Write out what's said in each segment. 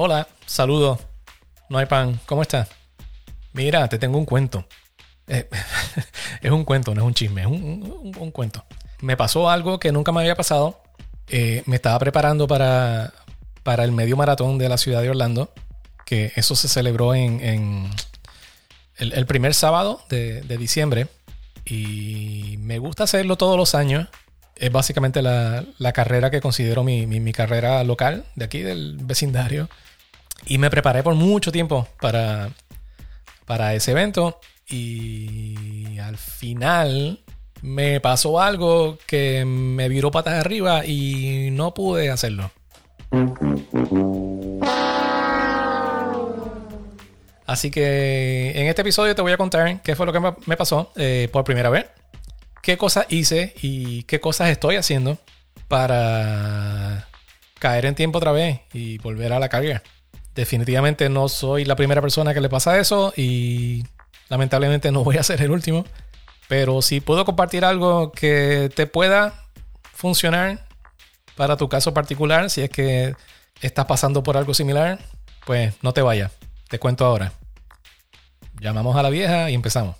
Hola, saludos. No hay pan. ¿Cómo estás? Mira, te tengo un cuento. Eh, es un cuento, no es un chisme, es un, cuento. Me pasó algo que nunca me había pasado. Eh, me estaba preparando para, para el medio maratón de la ciudad de Orlando, que eso se celebró en, el, primer sábado de, diciembre. Y me gusta hacerlo todos los años. Es básicamente la, carrera que considero mi, mi, carrera local de aquí, del vecindario. Y me preparé por mucho tiempo para, para ese evento. Y al final me pasó algo que me viró patas arriba y no pude hacerlo. Así que en este episodio te voy a contar qué fue lo que me pasó eh, por primera vez, qué cosas hice y qué cosas estoy haciendo para caer en tiempo otra vez y volver a la carga. Definitivamente no soy la primera persona que le pasa eso y lamentablemente no voy a ser el último. Pero si puedo compartir algo que te pueda funcionar para tu caso particular, si es que estás pasando por algo similar, pues no te vayas. Te cuento ahora. Llamamos a la vieja y empezamos.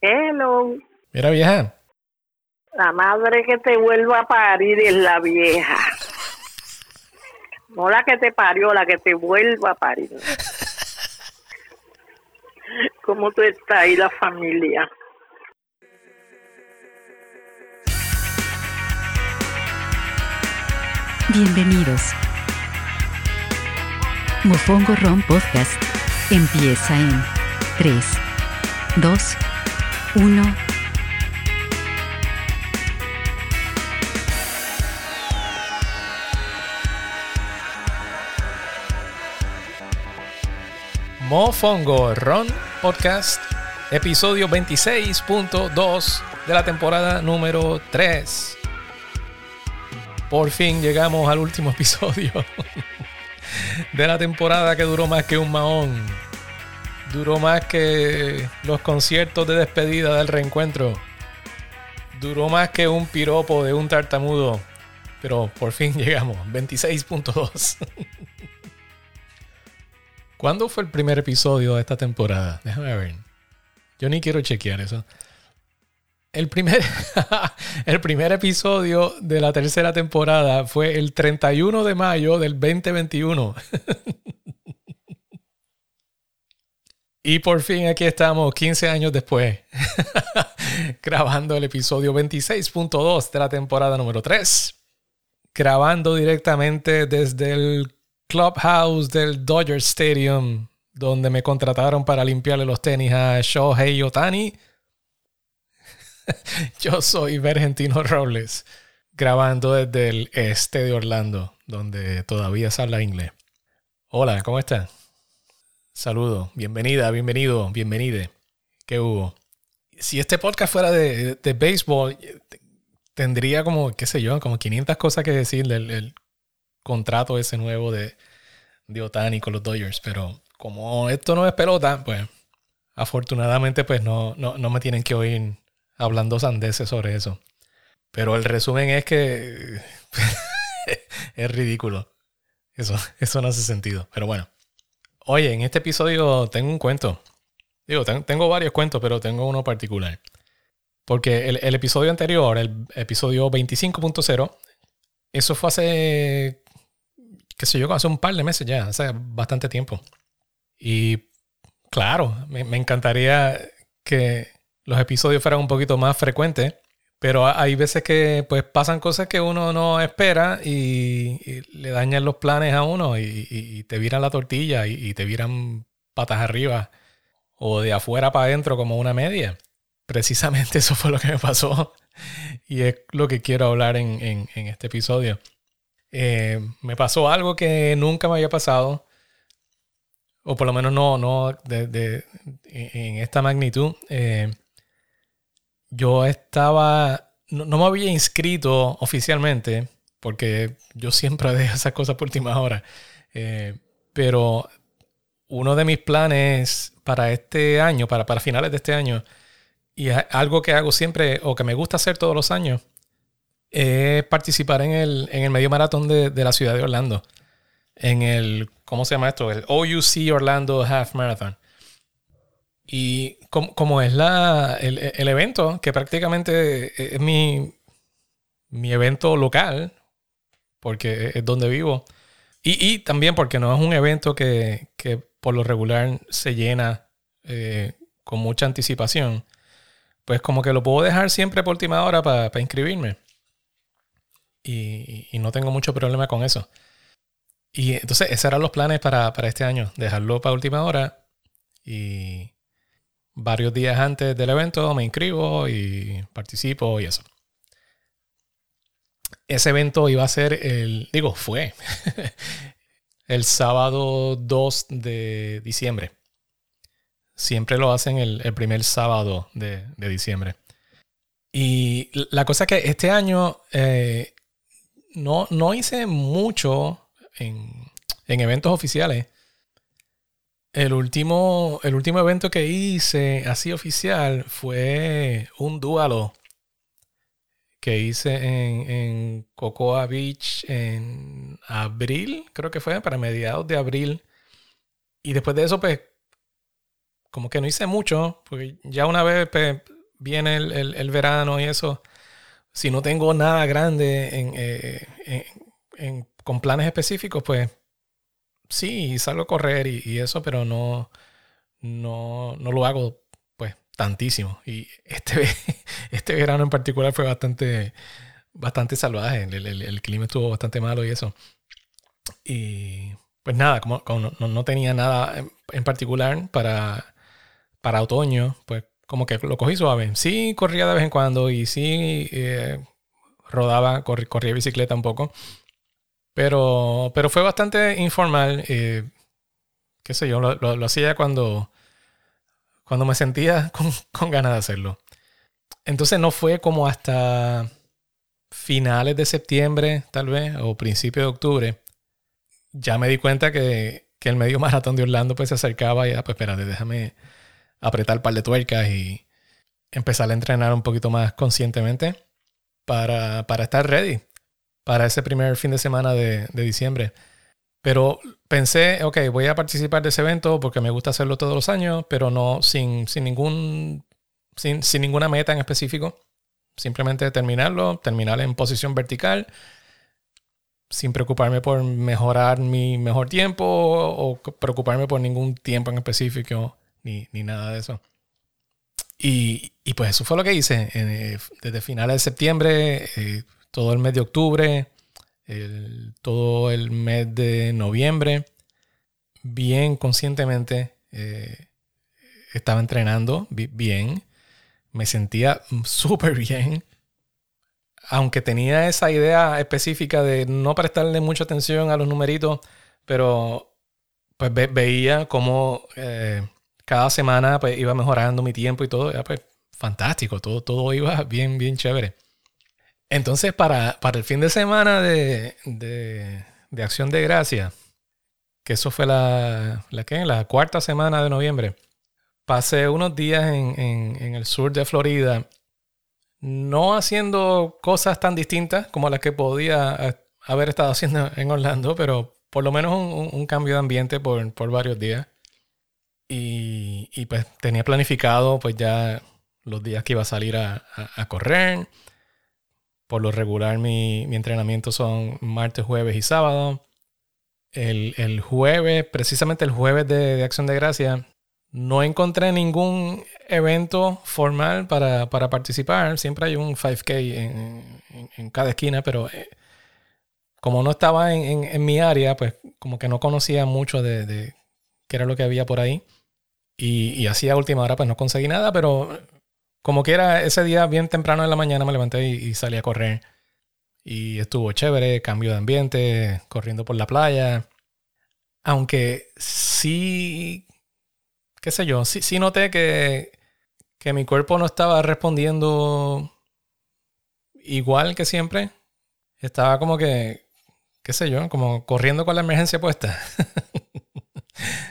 Hello. Mira, vieja. La madre que te vuelva a parir es la vieja. No la que te parió, la que te vuelva a parir. ¿Cómo tú estás y la familia? Bienvenidos. Mofongo Ron Podcast empieza en 3, 2, 1. Mofongo Ron Podcast, episodio 26.2 de la temporada número 3. Por fin llegamos al último episodio de la temporada que duró más que un mahón. Duró más que los conciertos de despedida del reencuentro. Duró más que un piropo de un tartamudo. Pero por fin llegamos. 26.2. ¿Cuándo fue el primer episodio de esta temporada? Déjame ver. Yo ni quiero chequear eso. El primer, el primer episodio de la tercera temporada fue el 31 de mayo del 2021. y por fin aquí estamos, 15 años después, grabando el episodio 26.2 de la temporada número 3. Grabando directamente desde el clubhouse del Dodger Stadium, donde me contrataron para limpiarle los tenis a Shohei Otani. Yo soy Vergentino Robles, grabando desde el este de Orlando, donde todavía se habla inglés. Hola, ¿cómo estás? Saludo, bienvenida, bienvenido, bienvenide. ¿Qué hubo? Si este podcast fuera de, de, béisbol, tendría como, qué sé yo, como 500 cosas que decir del, contrato ese nuevo de, de Otani con los Dodgers. Pero como esto no es pelota, pues afortunadamente pues no, no, no me tienen que oír hablando sandeces sobre eso. Pero el resumen es que es ridículo. Eso, eso no hace sentido. Pero bueno. Oye, en este episodio tengo un cuento. Digo, tengo varios cuentos, pero tengo uno particular. Porque el, el episodio anterior, el episodio 25.0, eso fue hace qué sé yo, hace un par de meses ya, hace bastante tiempo. Y claro, me, encantaría que los episodios fueran un poquito más frecuentes, pero hay veces que pues pasan cosas que uno no espera y, le dañan los planes a uno y, te viran la tortilla y, te viran patas arriba o de afuera para adentro como una media. Precisamente eso fue lo que me pasó y es lo que quiero hablar en este episodio. Eh, me pasó algo que nunca me había pasado, o por lo menos no, no de, en esta magnitud. Eh, yo estaba, no, me había inscrito oficialmente, porque yo siempre dejo esas cosas por última hora, eh, pero uno de mis planes para este año, para, para finales de este año, y algo que hago siempre o que me gusta hacer todos los años, es participar en el, en el medio maratón de, de la ciudad de Orlando. En el, ¿cómo se llama esto? El OUC Orlando Half Marathon. Y como, como es la, el, el, evento, que prácticamente es mi, mi evento local, porque es donde vivo. Y, y también porque no es un evento que, que por lo regular se llena eh, con mucha anticipación. Pues como que lo puedo dejar siempre por última hora para inscribirme. Y, no tengo mucho problema con eso. Y entonces esos eran los planes para, para este año. Dejarlo para última hora. Y varios días antes del evento me inscribo y participo y eso ese evento iba a ser el, digo, fue el sábado 2 de diciembre. Siempre lo hacen el, primer sábado de, diciembre. Y la cosa es que este año eh, no, no, hice mucho en, en, eventos oficiales. El último, el último evento que hice así oficial fue un duelo que hice en, en, Cocoa Beach en abril, creo que fue, para mediados de abril. Y después de eso, pues, como que no hice mucho, porque ya una vez pues, viene el, verano y eso, si no tengo nada grande eh, en, con planes específicos, pues sí, salgo a correr y, y eso, pero no, no, no lo hago tantísimo. Y este, este verano en particular fue bastante, bastante salvaje. El, clima estuvo bastante malo y eso. Y pues nada, como, no, tenía nada en, particular para, para otoño, pues como que lo cogí suave. Sí, corría de vez en cuando y sí eh, rodaba, corría bicicleta un poco. Pero, pero fue bastante informal. Eh, qué sé yo, lo, lo hacía cuando cuando me sentía con, ganas de hacerlo. Entonces no fue como hasta finales de septiembre, tal vez, o principios de octubre, ya me di cuenta que, el medio maratón de Orlando pues se acercaba y ya, pues espérate, déjame apretar el par de tuercas y empezar a entrenar un poquito más conscientemente para, estar ready para ese primer fin de semana de, de diciembre. Pero pensé, ok, voy a participar de ese evento porque me gusta hacerlo todos los años, pero no sin, sin ningún, sin, sin ninguna meta en específico. Simplemente terminarlo, terminar en posición vertical, sin preocuparme por mejorar mi mejor tiempo o preocuparme por ningún tiempo en específico, ni, ni nada de eso. Y, y, pues eso fue lo que hice. Eh, desde finales de septiembre, eh, todo el mes de octubre, todo el mes de noviembre, bien conscientemente eh, estaba entrenando bien, me sentía súper bien, aunque tenía esa idea específica de no prestarle mucha atención a los numeritos, pero pues veía cómo cada semana pues, iba mejorando mi tiempo y todo, era pues fantástico, todo, todo iba bien, bien chévere. Entonces, para, para el fin de semana de, de, Acción de Gracia, que eso fue la, la, la cuarta semana de noviembre, pasé unos días en, en, el sur de Florida, no haciendo cosas tan distintas como las que podía haber estado haciendo en Orlando, pero por lo menos un, cambio de ambiente por, por varios días. Y, y, pues tenía planificado pues ya los días que iba a salir a, correr por lo regular mi, entrenamiento son martes, jueves y sábado. El, jueves, precisamente el jueves de, Acción de Gracia, no encontré ningún evento formal para, participar. Siempre hay un 5K en, cada esquina, pero eh, como no estaba en, mi área, pues como que no conocía mucho de, qué era lo que había por ahí. Y, y así a última hora pues no conseguí nada, pero como quiera, ese día bien temprano en la mañana me levanté y, salí a correr. Y estuvo chévere, cambio de ambiente, corriendo por la playa. Aunque sí, qué sé yo, sí, sí noté que, que mi cuerpo no estaba respondiendo igual que siempre. Estaba como que, qué sé yo, como corriendo con la emergencia puesta.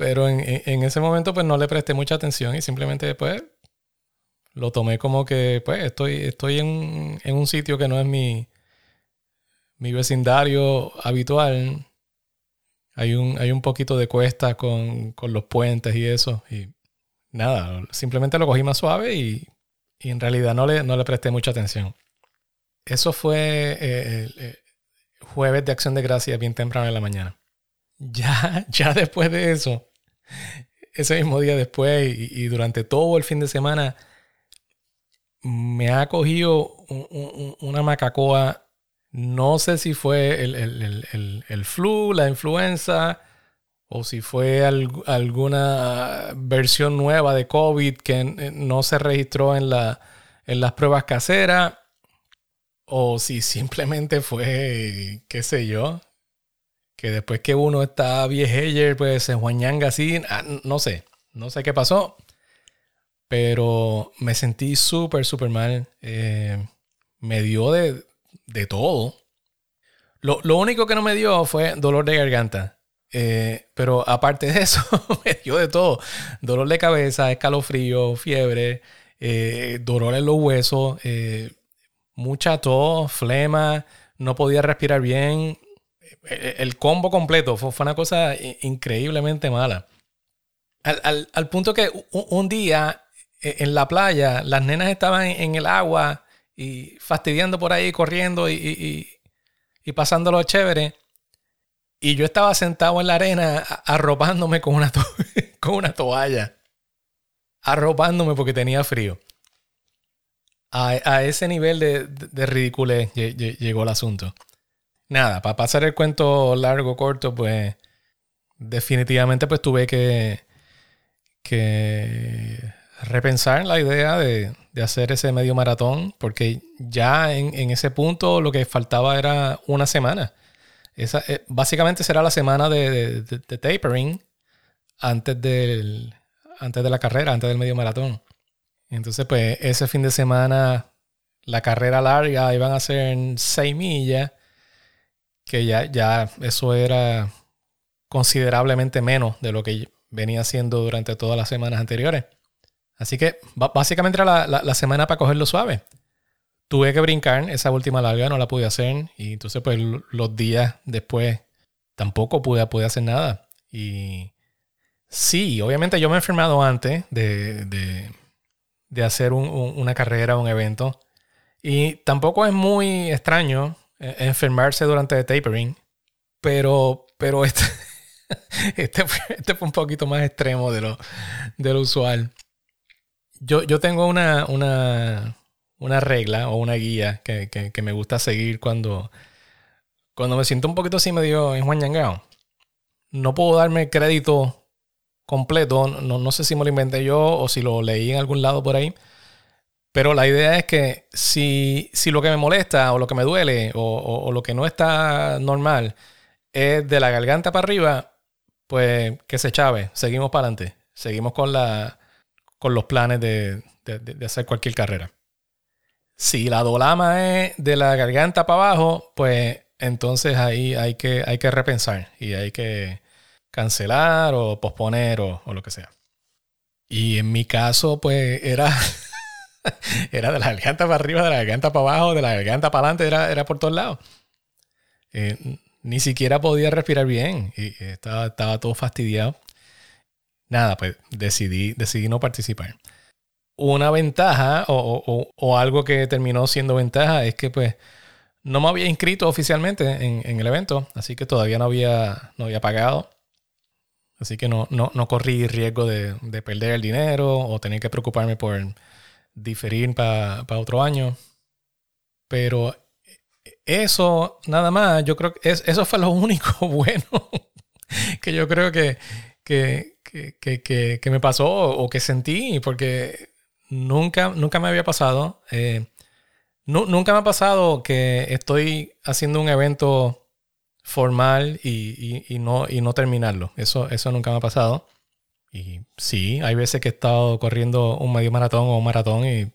Pero en, ese momento pues no le presté mucha atención y simplemente después lo tomé como que, pues, estoy, estoy en, en un sitio que no es mi, mi vecindario habitual. Hay un, hay un poquito de cuesta con, con los puentes y eso. Y nada, simplemente lo cogí más suave y, y en realidad no le, no le presté mucha atención. Eso fue eh, el, eh, jueves de acción de gracias bien temprano en la mañana. Ya, ya después de eso, ese mismo día después y, durante todo el fin de semana, me ha cogido una macacoa. No sé si fue el, flu, la influenza, o si fue alguna versión nueva de COVID que no se registró en, la, en las pruebas caseras, o si simplemente fue, qué sé yo, que después que uno está viejeyer, pues se juañanga así, ah, no sé, no sé qué pasó, pero me sentí súper, súper mal. Eh, me dio de, de todo. Lo, lo, único que no me dio fue dolor de garganta. Eh, pero aparte de eso, me dio de todo. Dolor de cabeza, escalofrío, fiebre, eh, dolor en los huesos, mucha tos, flema, no podía respirar bien, eh, el combo completo fue, una cosa increíblemente mala. Al, punto que un, día e, en la playa las nenas estaban en el agua y fastidiando por ahí, corriendo y, pasándolo chévere. Y yo estaba sentado en la arena arropándome con una, con una toalla. Arropándome porque tenía frío. A, ese nivel de, de ridiculez llegó el asunto nada, para pasar el cuento largo, corto, pues definitivamente pues tuve que, repensar la idea de, hacer ese medio maratón, porque ya en, ese punto lo que faltaba era una semana. Esa, eh, básicamente será la semana de, tapering antes, del, antes de la carrera, antes del medio maratón. Entonces, pues ese fin de semana, la carrera larga iban a ser seis millas que ya, ya eso era considerablemente menos de lo que venía haciendo durante todas las semanas anteriores. Así que básicamente era la, semana para cogerlo suave. Tuve que brincar esa última larga, no la pude hacer. Y entonces, pues los días después tampoco pude, pude hacer nada. Y sí, obviamente yo me he enfermado antes de, de, hacer una carrera, un evento. Y tampoco es muy extraño enfermarse durante el tapering. Pero, pero este, este, este fue un poquito más extremo de lo, de lo usual. Yo, yo tengo una, una, una regla o una guía que, que, me gusta seguir cuando, cuando me siento un poquito así medio enjuañangado. No puedo darme crédito completo. No, no sé si me lo inventé yo o si lo leí en algún lado por ahí. Pero la idea es que si, si lo que me molesta o lo que me duele o, lo que no está normal es de la garganta para arriba, pues que se chave, seguimos para adelante, seguimos con, la, con los planes de, hacer cualquier carrera. Si la dolama es de la garganta para abajo, pues entonces ahí hay que, hay que repensar y hay que cancelar o posponer o lo que sea. Y en mi caso, pues era era de la garganta para arriba, de la garganta para abajo, de la garganta para adelante, era, era por todos lados. Eh, ni siquiera podía respirar bien y estaba, estaba todo fastidiado. Nada, pues decidí, decidí no participar. Una ventaja o, algo que terminó siendo ventaja es que pues no me había inscrito oficialmente en, el evento, así que todavía no había, no había pagado. Así que no, no, no corrí riesgo de, de perder el dinero o tener que preocuparme por diferir para otro año. Pero eso, nada más, yo creo que eso fue lo único bueno que yo creo que, que, que, me pasó o que sentí, porque nunca, nunca me había pasado. Eh, nunca me ha pasado que estoy haciendo un evento formal y, y, no, y no terminarlo. Eso, eso nunca me ha pasado. Y sí, hay veces que he estado corriendo un medio maratón o un maratón y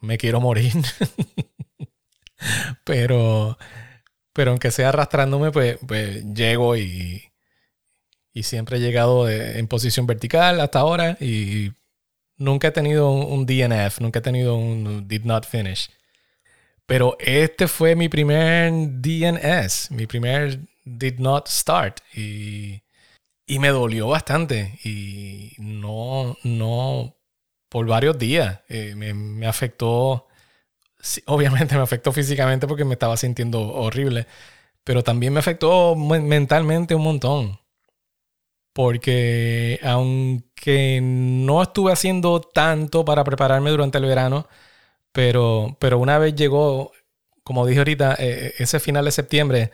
me quiero morir. pero, pero aunque sea arrastrándome, pues, pues llego y, y siempre he llegado en posición vertical hasta ahora y nunca he tenido un, un DNF, nunca he tenido un did not finish. Pero este fue mi primer DNS, mi primer did not start. Y, y me dolió bastante. Y no, no, por varios días. Eh, me, me, afectó, obviamente me afectó físicamente porque me estaba sintiendo horrible. Pero también me afectó mentalmente un montón. Porque aunque no estuve haciendo tanto para prepararme durante el verano, pero, pero una vez llegó, como dije ahorita, eh, ese final de septiembre,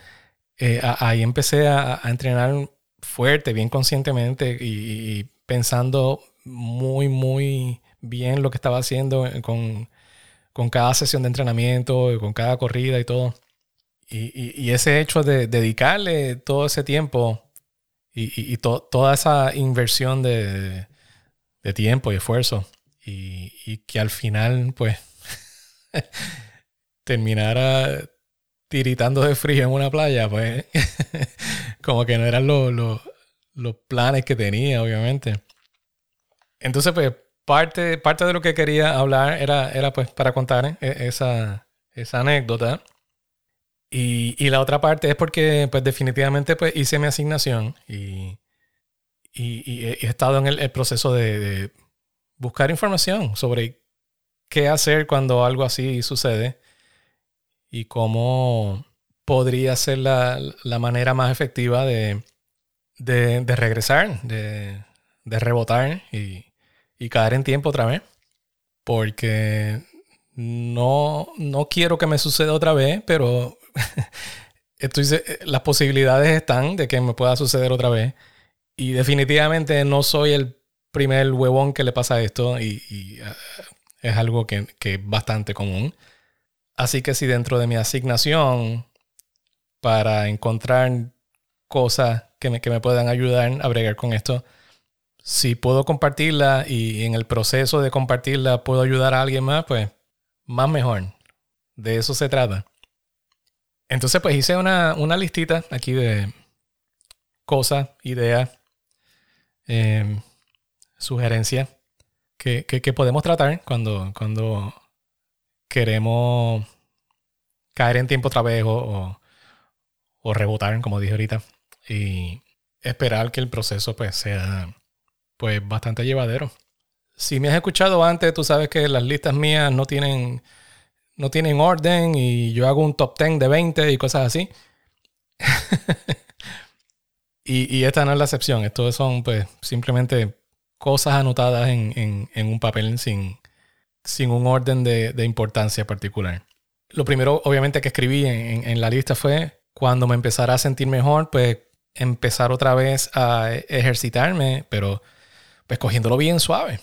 eh, ahí empecé a, entrenar fuerte, bien conscientemente y, pensando muy, muy bien lo que estaba haciendo con, con cada sesión de entrenamiento, con cada corrida y todo. Y, y, ese hecho de dedicarle todo ese tiempo y, toda esa inversión de, de, tiempo y esfuerzo y, que al final pues terminara tiritando de frío en una playa, pues como que no eran los, planes que tenía, obviamente. Entonces, pues parte, parte de lo que quería hablar era, era pues para contar e, esa, esa anécdota. Y, la otra parte es porque pues definitivamente pues hice mi asignación y, y, he estado en el, proceso de, de, buscar información sobre qué hacer cuando algo así sucede y cómo podría ser la, manera más efectiva de, regresar, de, rebotar y, caer en tiempo otra vez. Porque no, no quiero que me suceda otra vez, pero estoy, las posibilidades están de que me pueda suceder otra vez. Y definitivamente no soy el primer huevón que le pasa esto y, ah, es algo que, es bastante común. Así que si dentro de mi asignación para encontrar cosas que me, que me puedan ayudar a bregar con esto, si puedo compartirla y en el proceso de compartirla puedo ayudar a alguien más, pues más mejor. De eso se trata. Entonces, pues hice una, listita aquí de cosas, ideas, eh, sugerencias que, podemos tratar cuando, cuando queremos caer en tiempo otra vez o, o, rebotar, como dije ahorita, y esperar que el proceso pues sea pues bastante llevadero. Si me has escuchado antes, tú sabes que las listas mías no tienen, no tienen orden y yo hago un top 10 de 20 y cosas así. y, y, esta no es la excepción. Estos son pues simplemente cosas anotadas en, un papel sin, sin un orden de, importancia particular. Lo primero, obviamente, que escribí en, la lista fue cuando me empezara a sentir mejor, pues empezar otra vez a ejercitarme, pero pues cogiéndolo bien suave.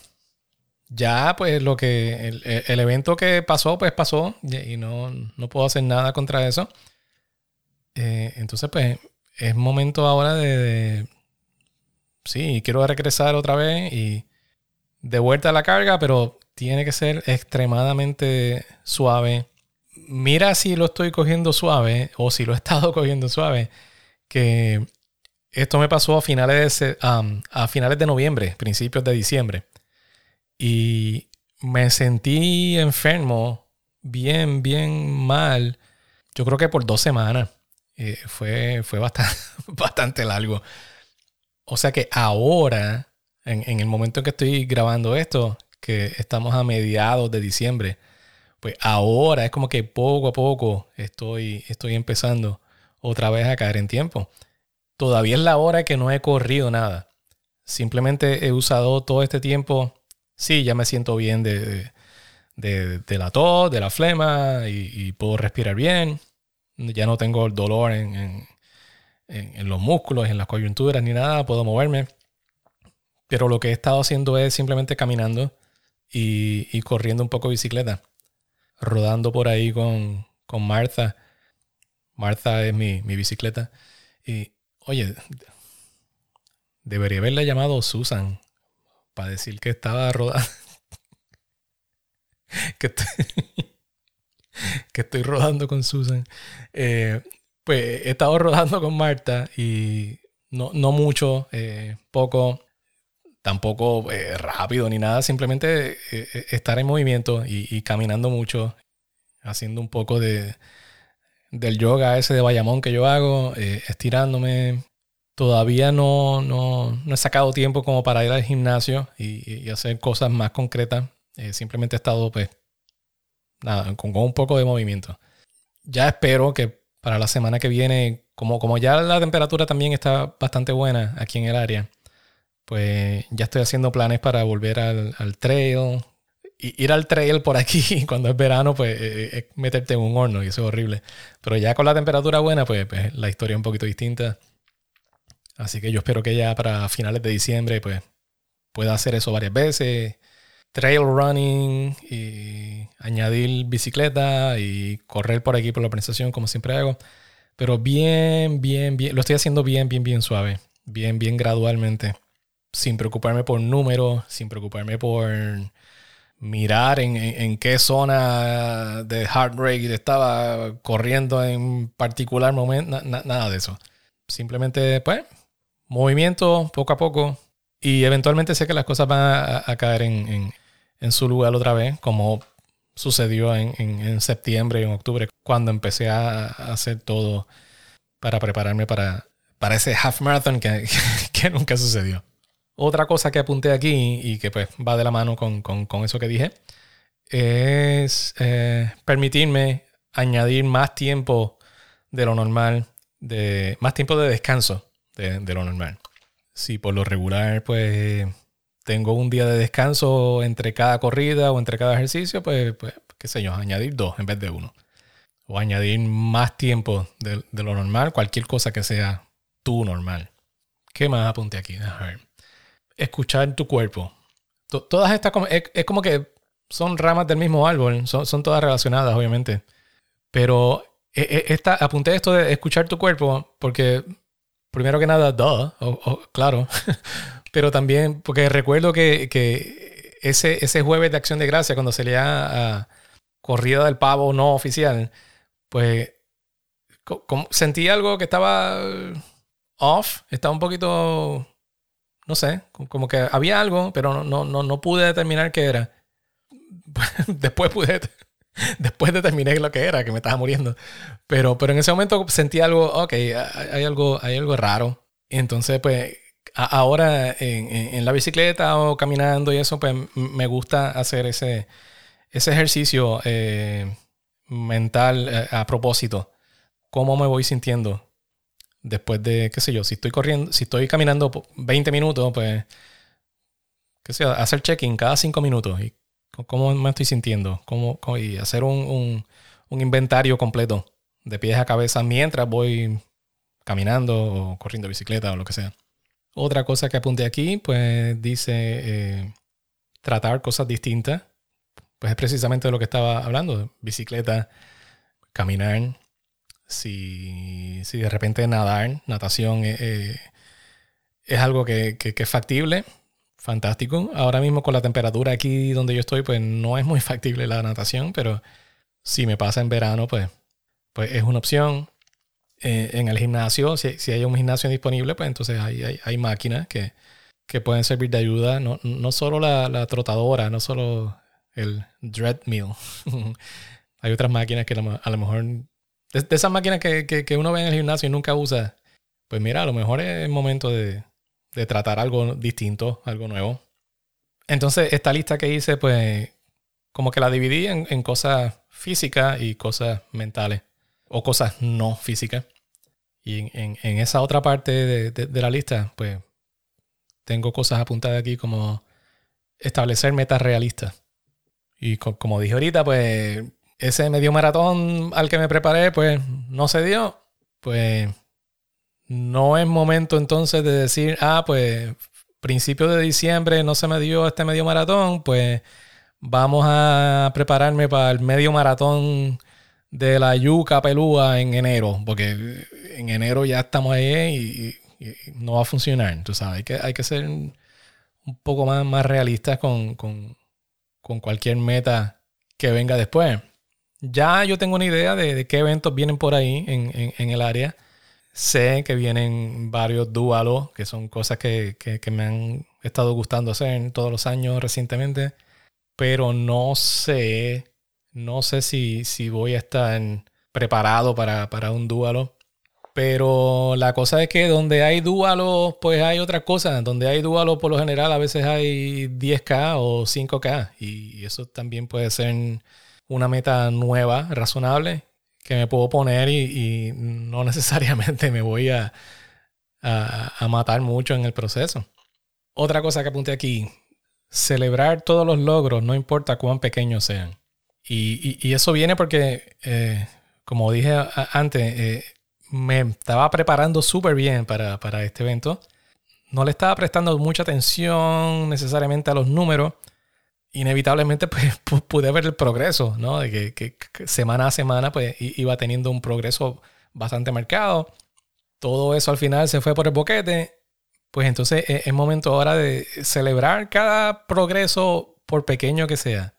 Ya, pues lo que el, evento que pasó, pues pasó y no, puedo hacer nada contra eso. Eh, entonces, pues es momento ahora de sí, quiero regresar otra vez y de vuelta a la carga, pero tiene que ser extremadamente suave. Mira si lo estoy cogiendo suave o si lo he estado cogiendo suave, que esto me pasó a finales de, a finales de noviembre, principios de diciembre. Y me sentí enfermo, bien, bien mal. Yo creo que por dos semanas. Eh, fue fue bastante, bastante largo. O sea que ahora, en, el momento en que estoy grabando esto, que estamos a mediados de diciembre, pues ahora es como que poco a poco estoy, estoy empezando otra vez a caer en tiempo. Todavía es la hora que no he corrido nada. Simplemente he usado todo este tiempo. Sí, ya me siento bien de, la tos, de la flema y, puedo respirar bien. Ya no tengo el dolor en, en, los músculos, en las coyunturas, ni nada, puedo moverme. Pero lo que he estado haciendo es simplemente caminando y, corriendo un poco bicicleta. Rodando por ahí con, con Martha. Martha es mi, bicicleta. Y, oye, debería haberle llamado Susan para decir que estaba rodando. que, estoy, rodando con Susan. Eh, pues he estado rodando con Marta y no, mucho, eh, poco. tampoco eh, rápido ni nada, simplemente estar en movimiento y, caminando mucho, haciendo un poco de del yoga ese de Bayamón que yo hago, estirándome. Todavía no, no, he sacado tiempo como para ir al gimnasio y, hacer cosas más concretas. simplemente he estado, pues, nada, con un poco de movimiento. Ya espero que para la semana que viene, como, como ya la temperatura también está bastante buena aquí en el área, pues ya estoy haciendo planes para volver al, trail. Ir al trail por aquí cuando es verano, pues eh, eh, es meterte en un horno y eso es horrible. Pero ya con la temperatura buena, pues, pues, la historia es un poquito distinta. Así que yo espero que ya para finales de diciembre, pues pueda hacer eso varias veces trail running y añadir bicicleta y correr por aquí por la organización como siempre hago. Pero bien, bien, bien, lo estoy haciendo bien, bien, bien suave, bien, bien gradualmente, sin preocuparme por números, sin preocuparme por mirar en, qué zona de heart rate estaba corriendo en particular momento, nada de eso. Simplemente, pues, movimiento poco a poco, y eventualmente sé que las cosas van a, caer en, su lugar otra vez, como sucedió en, septiembre y en octubre, cuando empecé a, hacer todo para prepararme para, para ese half marathon que, nunca sucedió. Otra cosa que apunté aquí y que pues va de la mano con, eso que dije es eh, permitirme añadir más tiempo de lo normal, de, más tiempo de descanso de lo normal si por lo regular, pues tengo un día de descanso entre cada corrida o entre cada ejercicio, pues, pues qué sé yo, añadir dos en vez de uno. O añadir más tiempo de, lo normal, cualquier cosa que sea tu normal. ¿Qué más apunté aquí? A ver. Escuchar tu cuerpo. todas estas, es, como que son ramas del mismo árbol, son, son todas relacionadas, obviamente. Pero e, e, esta, apunté esto de escuchar tu cuerpo porque primero que nada, duh, claro. Pero también, porque recuerdo que, ese, ese jueves de Acción de Gracia, cuando se leía a Corrida del Pavo no oficial, pues sentí algo que estaba off, estaba un poquito, no sé, como que había algo, pero no, no, no pude determinar qué era. Después pude después determiné lo que era, que me estaba muriendo. Pero, pero en ese momento sentí algo, ok, hay algo, hay algo raro. Y entonces, pues, ahora en, la bicicleta o caminando y eso, pues me gusta hacer ese, ese ejercicio eh, mental eh, a propósito. ¿Cómo me voy sintiendo? Después de, qué sé yo, si estoy corriendo, si estoy caminando 20 minutos, pues, qué sé yo, hacer check-in cada 5 minutos. Y cómo me estoy sintiendo, cómo, y hacer un, inventario completo de pies a cabeza mientras voy caminando o corriendo bicicleta o lo que sea. Otra cosa que apunté aquí, pues dice eh, tratar cosas distintas. Pues es precisamente de lo que estaba hablando, bicicleta, caminar, si, de repente nadar, natación eh, eh, es algo que, que es factible, fantástico. Ahora mismo con la temperatura aquí donde yo estoy, pues no es muy factible la natación, pero si me pasa en verano, pues, pues es una opción. Eh, en el gimnasio, si, si, hay un gimnasio disponible, pues entonces hay, hay, máquinas que, que, pueden servir de ayuda. No, no solo la, la, trotadora, no solo el treadmill. hay otras máquinas que a lo mejor... De, de esas máquinas que, que, uno ve en el gimnasio y nunca usa, pues mira, a lo mejor es el momento de, de tratar algo distinto, algo nuevo. Entonces, esta lista que hice, pues, como que la dividí en, cosas físicas y cosas mentales, o cosas no físicas. Y en, esa otra parte de, la lista, pues, tengo cosas apuntadas aquí como establecer metas realistas. Y como dije ahorita, pues, ese medio maratón al que me preparé, pues, no se dio. Pues no es momento entonces de decir, ah, pues principio de diciembre no se me dio este medio maratón, pues vamos a prepararme para el medio maratón de la yuca pelúa en enero, porque en enero ya estamos ahí y, no va a funcionar. Tú sabes, hay que, hay que ser un poco más, más realistas con, cualquier meta que venga después. Ya yo tengo una idea de, qué eventos vienen por ahí en el área Sé que vienen varios dualos, que son cosas que, que, me han estado gustando hacer todos los años recientemente, pero no sé, no sé si, si voy a estar preparado para, para un dualo. Pero la cosa es que donde hay dualos, pues hay otras cosas. Donde hay dualos, por lo general, a veces hay 10K o 5K. Y eso también puede ser una meta nueva, razonable, que me puedo poner y, no necesariamente me voy a, a, matar mucho en el proceso. Otra cosa que apunté aquí, celebrar todos los logros, no importa cuán pequeños sean. Y, eso viene porque, eh, como dije antes, eh, me estaba preparando súper bien para, para, este evento. No le estaba prestando mucha atención necesariamente a los números. Inevitablemente, pues pude ver el progreso, ¿no? De que, semana a semana, pues iba teniendo un progreso bastante marcado. Todo eso al final se fue por el boquete. Pues entonces e, es momento ahora de celebrar cada progreso, por pequeño que sea.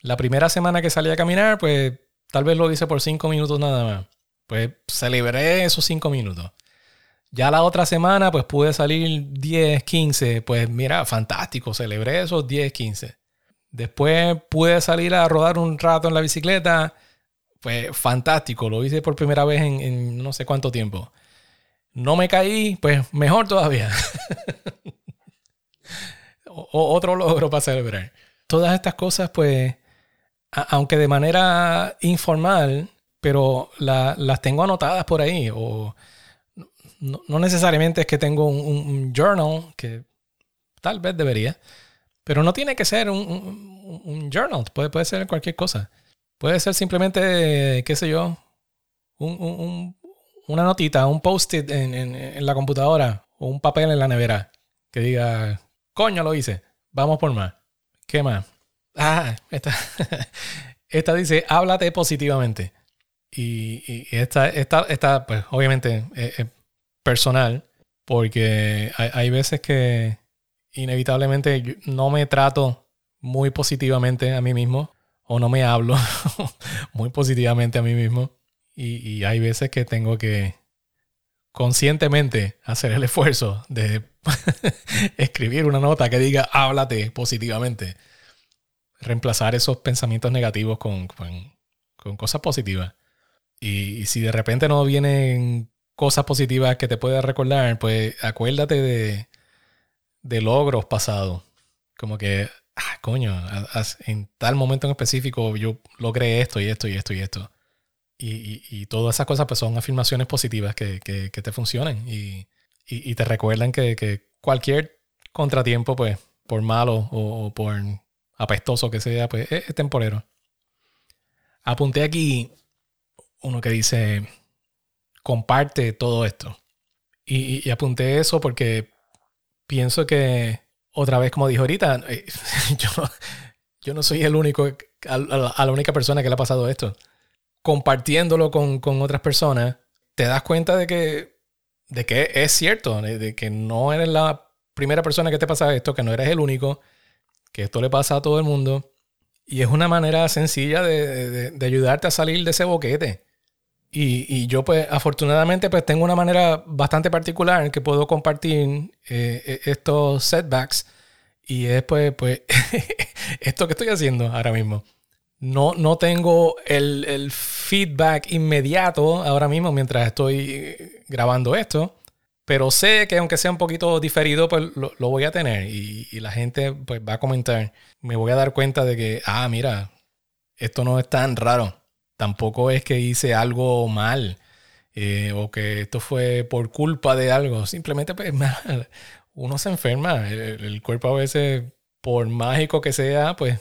La primera semana que salí a caminar, pues tal vez lo hice por cinco minutos nada más pues celebré esos cinco minutos. Ya la otra semana, pues pude salir 10, 15. Pues mira, fantástico, celebré esos 10, 15. Después pude salir a rodar un rato en la bicicleta. Pues fantástico, lo hice por primera vez en, no sé cuánto tiempo. No me caí, pues mejor todavía. otro logro para celebrar. Todas estas cosas, pues, aunque de manera informal, pero las tengo anotadas por ahí. O no, necesariamente es que tengo un, journal, que tal vez debería, pero no tiene que ser un, journal, puede, puede ser cualquier cosa. Puede ser simplemente, qué sé yo, una notita, un post-it en, en, la computadora o un papel en la nevera que diga, coño, lo hice, vamos por más. ¿Qué más? Ah, esta, esta dice, háblate positivamente. Y, esta, esta, pues obviamente es, personal, porque hay, veces que inevitablemente no me trato muy positivamente a mí mismo o no me hablo muy positivamente a mí mismo. Y, hay veces que tengo que conscientemente hacer el esfuerzo de escribir una nota que diga háblate positivamente. Reemplazar esos pensamientos negativos con, con cosas positivas. Y, si de repente no vienen cosas positivas que te puedas recordar, pues acuérdate de, de logros pasados. Como que, ah, coño, en tal momento en específico yo logré esto y esto y esto y esto. Y, y, todas esas cosas pues son afirmaciones positivas que, que, te funcionan y, y te recuerdan que, que, cualquier contratiempo, pues, por malo o, por apestoso que sea, pues es, es temporero. Apunté aquí uno que dice, comparte todo esto. Y, apunté eso porque pienso que, otra vez, como dijo ahorita, eh, yo, no soy el único, a, la única persona que le ha pasado esto. Compartiéndolo con, otras personas, te das cuenta de que, de que es cierto, de, que no eres la primera persona que te pasa esto, que no eres el único, que esto le pasa a todo el mundo. Y es una manera sencilla de, de ayudarte a salir de ese boquete. Y, yo pues afortunadamente pues tengo una manera bastante particular en que puedo compartir eh, e, estos setbacks y es pues, pues esto que estoy haciendo ahora mismo. No, no tengo el, feedback inmediato ahora mismo mientras estoy grabando esto, pero sé que aunque sea un poquito diferido pues lo, voy a tener y, y, la gente pues va a comentar. Me voy a dar cuenta de que, ah, mira, esto no es tan raro Tampoco es que hice algo mal eh, o que esto fue por culpa de algo. Simplemente pues, uno se enferma. El, cuerpo a veces, por mágico que sea, pues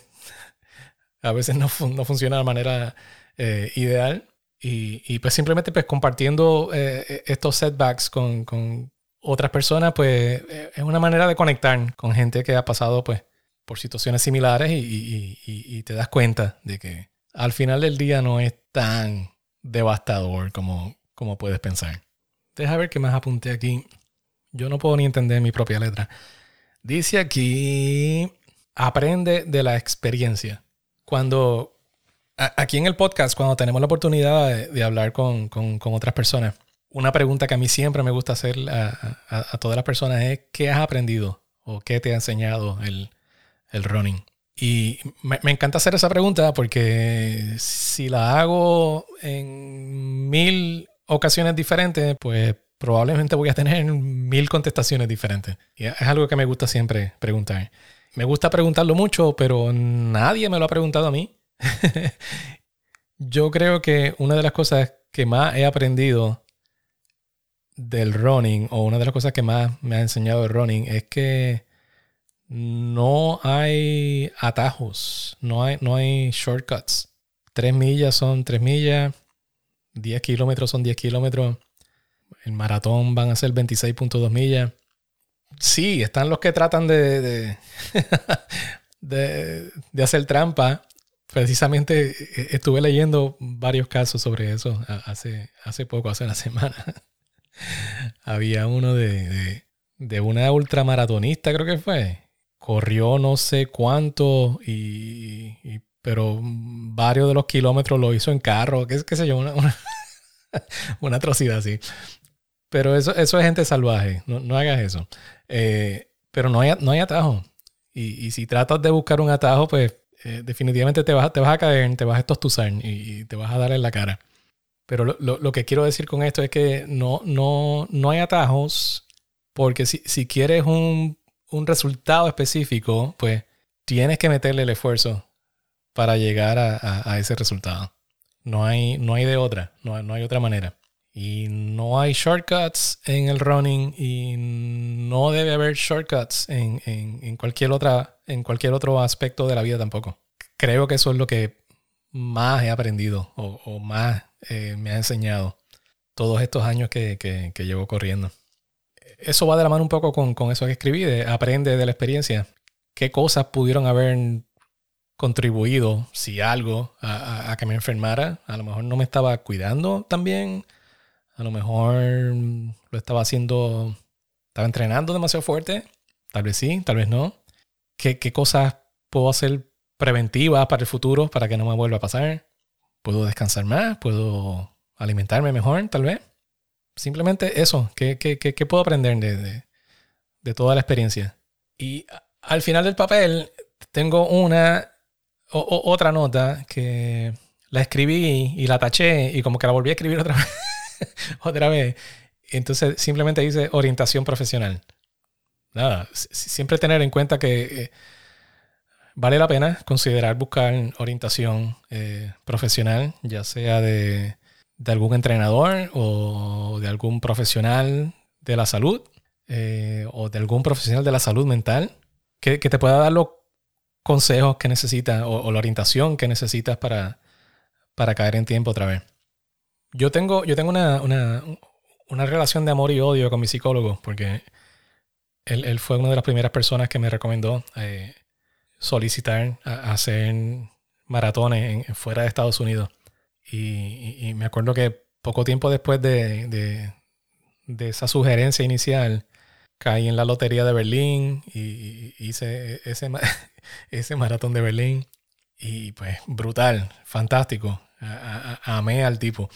a veces no, funciona de manera eh, ideal. Y, pues simplemente pues compartiendo eh, estos setbacks con, otras personas, pues es una manera de conectar con gente que ha pasado pues por situaciones similares y te das cuenta de que al final del día no es tan devastador como, como puedes pensar. Deja ver qué más apunté aquí. Yo no puedo ni entender mi propia letra. Dice aquí, aprende de la experiencia. Cuando, aquí en el podcast, cuando tenemos la oportunidad de, hablar con, con, otras personas, una pregunta que a mí siempre me gusta hacer a, todas las personas es, ¿qué has aprendido o qué te ha enseñado el, running? Y me, encanta hacer esa pregunta porque si la hago en mil ocasiones diferentes, pues probablemente voy a tener mil contestaciones diferentes. Y es algo que me gusta siempre preguntar. Me gusta preguntarlo mucho, pero nadie me lo ha preguntado a mí. Yo creo que una de las cosas que más he aprendido del running, o una de las cosas que más me ha enseñado el running, es que no hay atajos, no hay, no hay shortcuts. Tres millas son tres millas, 10 kilómetros son 10 kilómetros, el maratón van a ser 26.2 millas. Sí, están los que tratan de, de, de, hacer trampa. Precisamente eh, estuve leyendo varios casos sobre eso hace, hace poco, hace una semana. Había uno de, de, una ultramaratonista, creo que fue. Corrió no sé cuánto, y, pero varios de los kilómetros lo hizo en carro, qué, qué sé yo, una, una, atrocidad así. Pero eso, eso es gente salvaje, no, no hagas eso. Eh, pero no hay, no hay atajo. Y, y, si tratas de buscar un atajo, pues eh, definitivamente te vas, te vas a caer, te vas a estostuzar y, y te vas a dar en la cara. Pero lo, que quiero decir con esto es que no, no, no hay atajos, porque si, si quieres un, resultado específico, pues tienes que meterle el esfuerzo para llegar a, ese resultado. No hay, no hay de otra, no, no, hay otra manera. Y no hay shortcuts en el running y no debe haber shortcuts en, en, cualquier, otra, en cualquier otro aspecto de la vida tampoco. Creo que eso es lo que más he aprendido o, o más eh, me ha enseñado todos estos años que, que, llevo corriendo. Eso va de la mano un poco con, con eso que escribí, de aprende de la experiencia. ¿Qué cosas pudieron haber contribuido, si algo, a, a, que me enfermara? A lo mejor no me estaba cuidando también. A lo mejor lo estaba haciendo, estaba entrenando demasiado fuerte. Tal vez sí, tal vez no. ¿Qué, qué cosas puedo hacer preventivas para el futuro para que no me vuelva a pasar? puedo descansar más, puedo alimentarme mejor, tal vez. Simplemente eso, ¿qué, puedo aprender de, toda la experiencia? Y al final del papel tengo una otra nota que la escribí y la taché y como que la volví a escribir otra vez. otra vez. Entonces simplemente dice orientación profesional. Nada, siempre tener en cuenta que eh, vale la pena considerar buscar orientación eh, profesional, ya sea de, algún entrenador o de algún profesional de la salud eh, o de algún profesional de la salud mental que, te pueda dar los consejos que necesitas o, la orientación que necesitas para, para caer en tiempo otra vez. Yo tengo, yo tengo una, relación de amor y odio con mi psicólogo porque él, fue una de las primeras personas que me recomendó eh, solicitar hacer maratones fuera de Estados Unidos. Y, me acuerdo que poco tiempo después de, esa sugerencia inicial, caí en la lotería de Berlín y, hice ese, ese maratón de Berlín. Y pues brutal, fantástico. amé al tipo.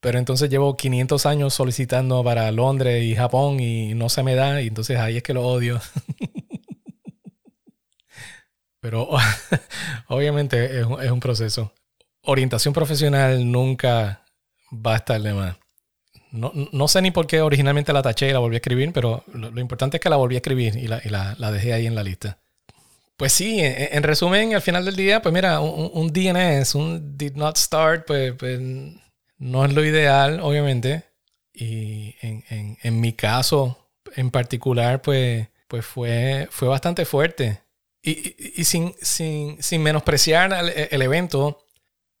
Pero entonces llevo 500 años solicitando para Londres y Japón y no se me da. Y entonces ahí es que lo odio. Pero obviamente es un, proceso. Orientación profesional nunca va a estar de más. No, sé ni por qué originalmente la taché y la volví a escribir, pero lo, importante es que la volví a escribir y la, dejé ahí en la lista. Pues sí, en, resumen, al final del día, pues mira, un, DNS, un did not start, pues, pues, no es lo ideal, obviamente. Y en, mi caso en particular, pues, pues fue, fue bastante fuerte y, sin, sin, sin, menospreciar el, evento,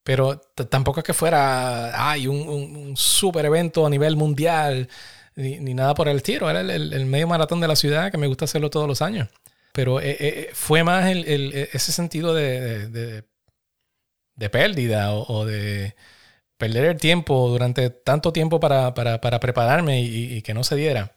pero tampoco es que fuera ay, un, un, super evento a nivel mundial, ni, nada por el tiro. Era el, medio maratón de la ciudad que me gusta hacerlo todos los años. Pero eh, eh, fue más el, ese sentido de, de, de, pérdida o, de perder el tiempo durante tanto tiempo para, para, para prepararme y, y, que no se diera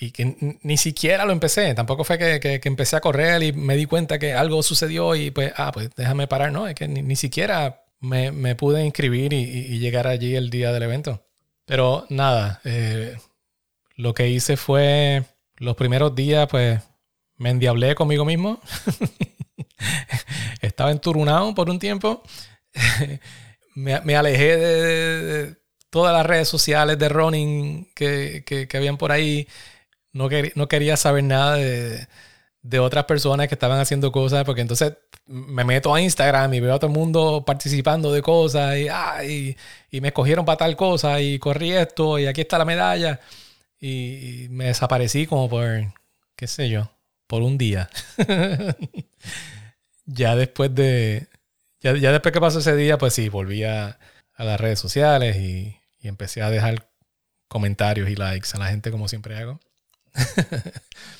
y que ni siquiera lo empecé. Tampoco fue que, que, empecé a correr y me di cuenta que algo sucedió y pues, ah, pues déjame parar. No, es que ni, siquiera me, pude inscribir y, llegar allí el día del evento. Pero nada, eh, lo que hice fue los primeros días, pues me endiablé conmigo mismo. Estaba enturunado por un tiempo. me, alejé de, todas las redes sociales de running que, que, habían por ahí. No, quería saber nada de otras personas que estaban haciendo cosas, porque entonces me meto a Instagram y veo a todo el mundo participando de cosas y, y, me escogieron para tal cosa y corrí esto y aquí está la medalla y, me desaparecí como por, qué sé yo, por un día. ya después de, ya, después que pasó ese día, pues sí, volví a, las redes sociales y empecé a dejar comentarios y likes a la gente como siempre hago.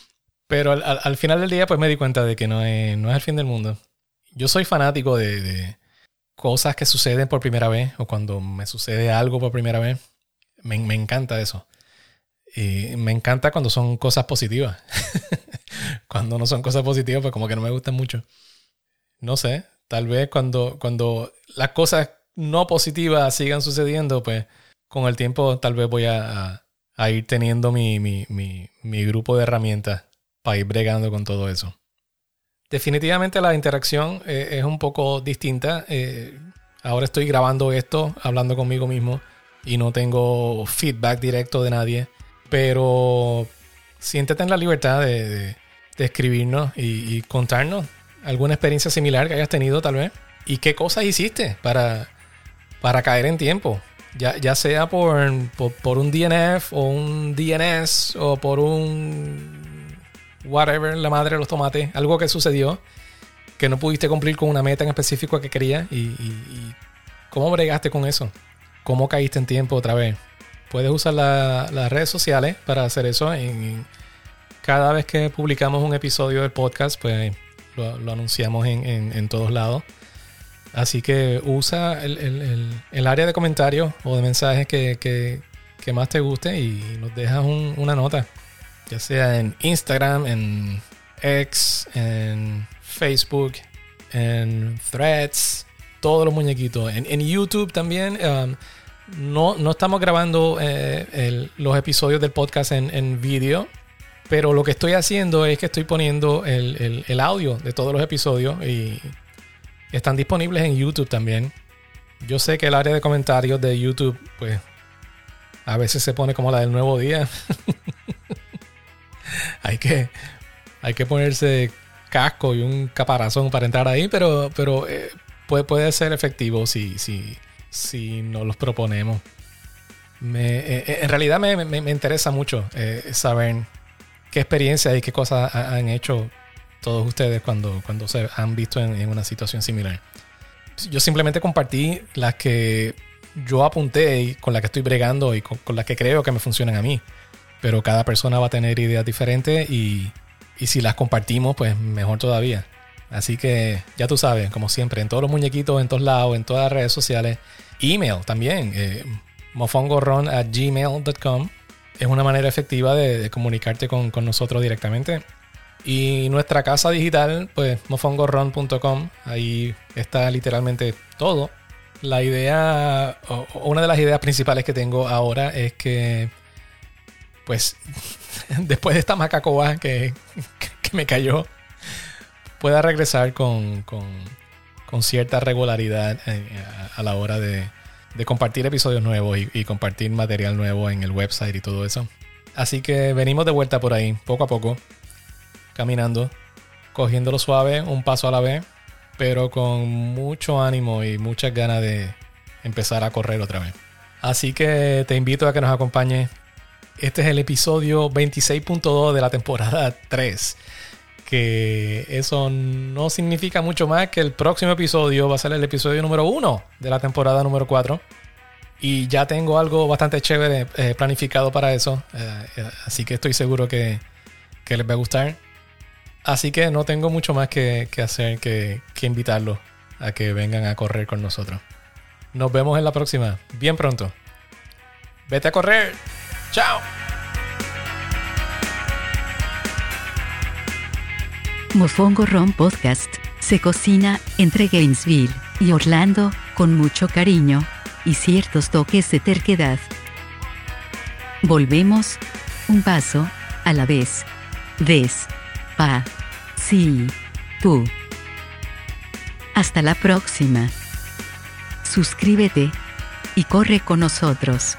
Pero al, final del día, pues me di cuenta de que no es, no es el fin del mundo. Yo soy fanático de, cosas que suceden por primera vez o cuando me sucede algo por primera vez. Me, encanta eso. Y me encanta cuando son cosas positivas. cuando no son cosas positivas, pues como que no me gustan mucho. No sé, tal vez cuando, cuando las cosas no positivas sigan sucediendo, pues con el tiempo tal vez voy a, ir teniendo mi, mi grupo de herramientas para ir bregando con todo eso. Definitivamente la interacción eh, es un poco distinta. Eh, ahora estoy grabando esto, hablando conmigo mismo y no tengo feedback directo de nadie. Pero siéntete en la libertad de, escribirnos y, contarnos alguna experiencia similar que hayas tenido tal vez. Y qué cosas hiciste para, para caer en tiempo. Ya, ya sea por, por un DNF o un DNS o por un whatever, la madre de los tomates, algo que sucedió, que no pudiste cumplir con una meta en específico que querías y, cómo bregaste con eso, cómo caíste en tiempo otra vez. Puedes usar las redes sociales para hacer eso. En, cada vez que publicamos un episodio del podcast, pues lo, anunciamos en, todos lados. Así que usa el, área de comentarios o de mensajes que, más te guste y nos dejas una nota ya sea en Instagram, en X, en Facebook, en Threads, todos los muñequitos. En, YouTube también. Um, no, no, estamos grabando eh, los episodios del podcast en, en vídeo, pero lo que estoy haciendo es que estoy poniendo el, el, audio de todos los episodios y están disponibles en YouTube también. Yo sé que el área de comentarios de YouTube, pues, a veces se pone como la del nuevo día. hay, que, hay que ponerse casco y un caparazón para entrar ahí, pero, pero eh, puede, puede ser efectivo si, si, si nos los proponemos. Eh, eh, en realidad me, interesa mucho saber qué experiencias y qué cosas han hecho todos ustedes cuando, cuando se han visto en, una situación similar. Yo simplemente compartí las que yo apunté y con las que estoy bregando y con las que creo que me funcionan a mí pero cada persona va a tener ideas diferentes y, si las compartimos, pues mejor todavía. Así que ya tú sabes, como siempre, en todos los muñequitos, en todos lados, en todas las redes sociales. Email también, eh, at gmail.com. Es una manera efectiva de, comunicarte con, nosotros directamente. Y nuestra casa digital, pues mofongorron.com. Ahí está literalmente todo. La idea, o una de las ideas principales que tengo ahora es que pues después de esta macacoba que, que, me cayó, pueda regresar con, cierta regularidad eh, a, la hora de, compartir episodios nuevos y, compartir material nuevo en el website y todo eso. Así que venimos de vuelta por ahí, poco a poco, caminando, cogiéndolo suave, un paso a la vez, pero con mucho ánimo y muchas ganas de empezar a correr otra vez. Así que te invito a que nos acompañes este es el episodio 26.2 de la temporada 3. Que eso no significa mucho más que el próximo episodio va a ser el episodio número 1 de la temporada número 4. Y ya tengo algo bastante chévere eh, planificado para eso. Eh, eh, así que estoy seguro que, les va a gustar. Así que no tengo mucho más que, hacer que, que invitarlos a que vengan a correr con nosotros. Nos vemos en la próxima, bien pronto. Vete a correr. Chao. Mofongo Ron Podcast se cocina entre Gainesville y Orlando con mucho cariño y ciertos toques de terquedad. Volvemos un paso a la vez. Des. Pa. Si. Tu. Hasta la próxima. Suscríbete y corre con nosotros.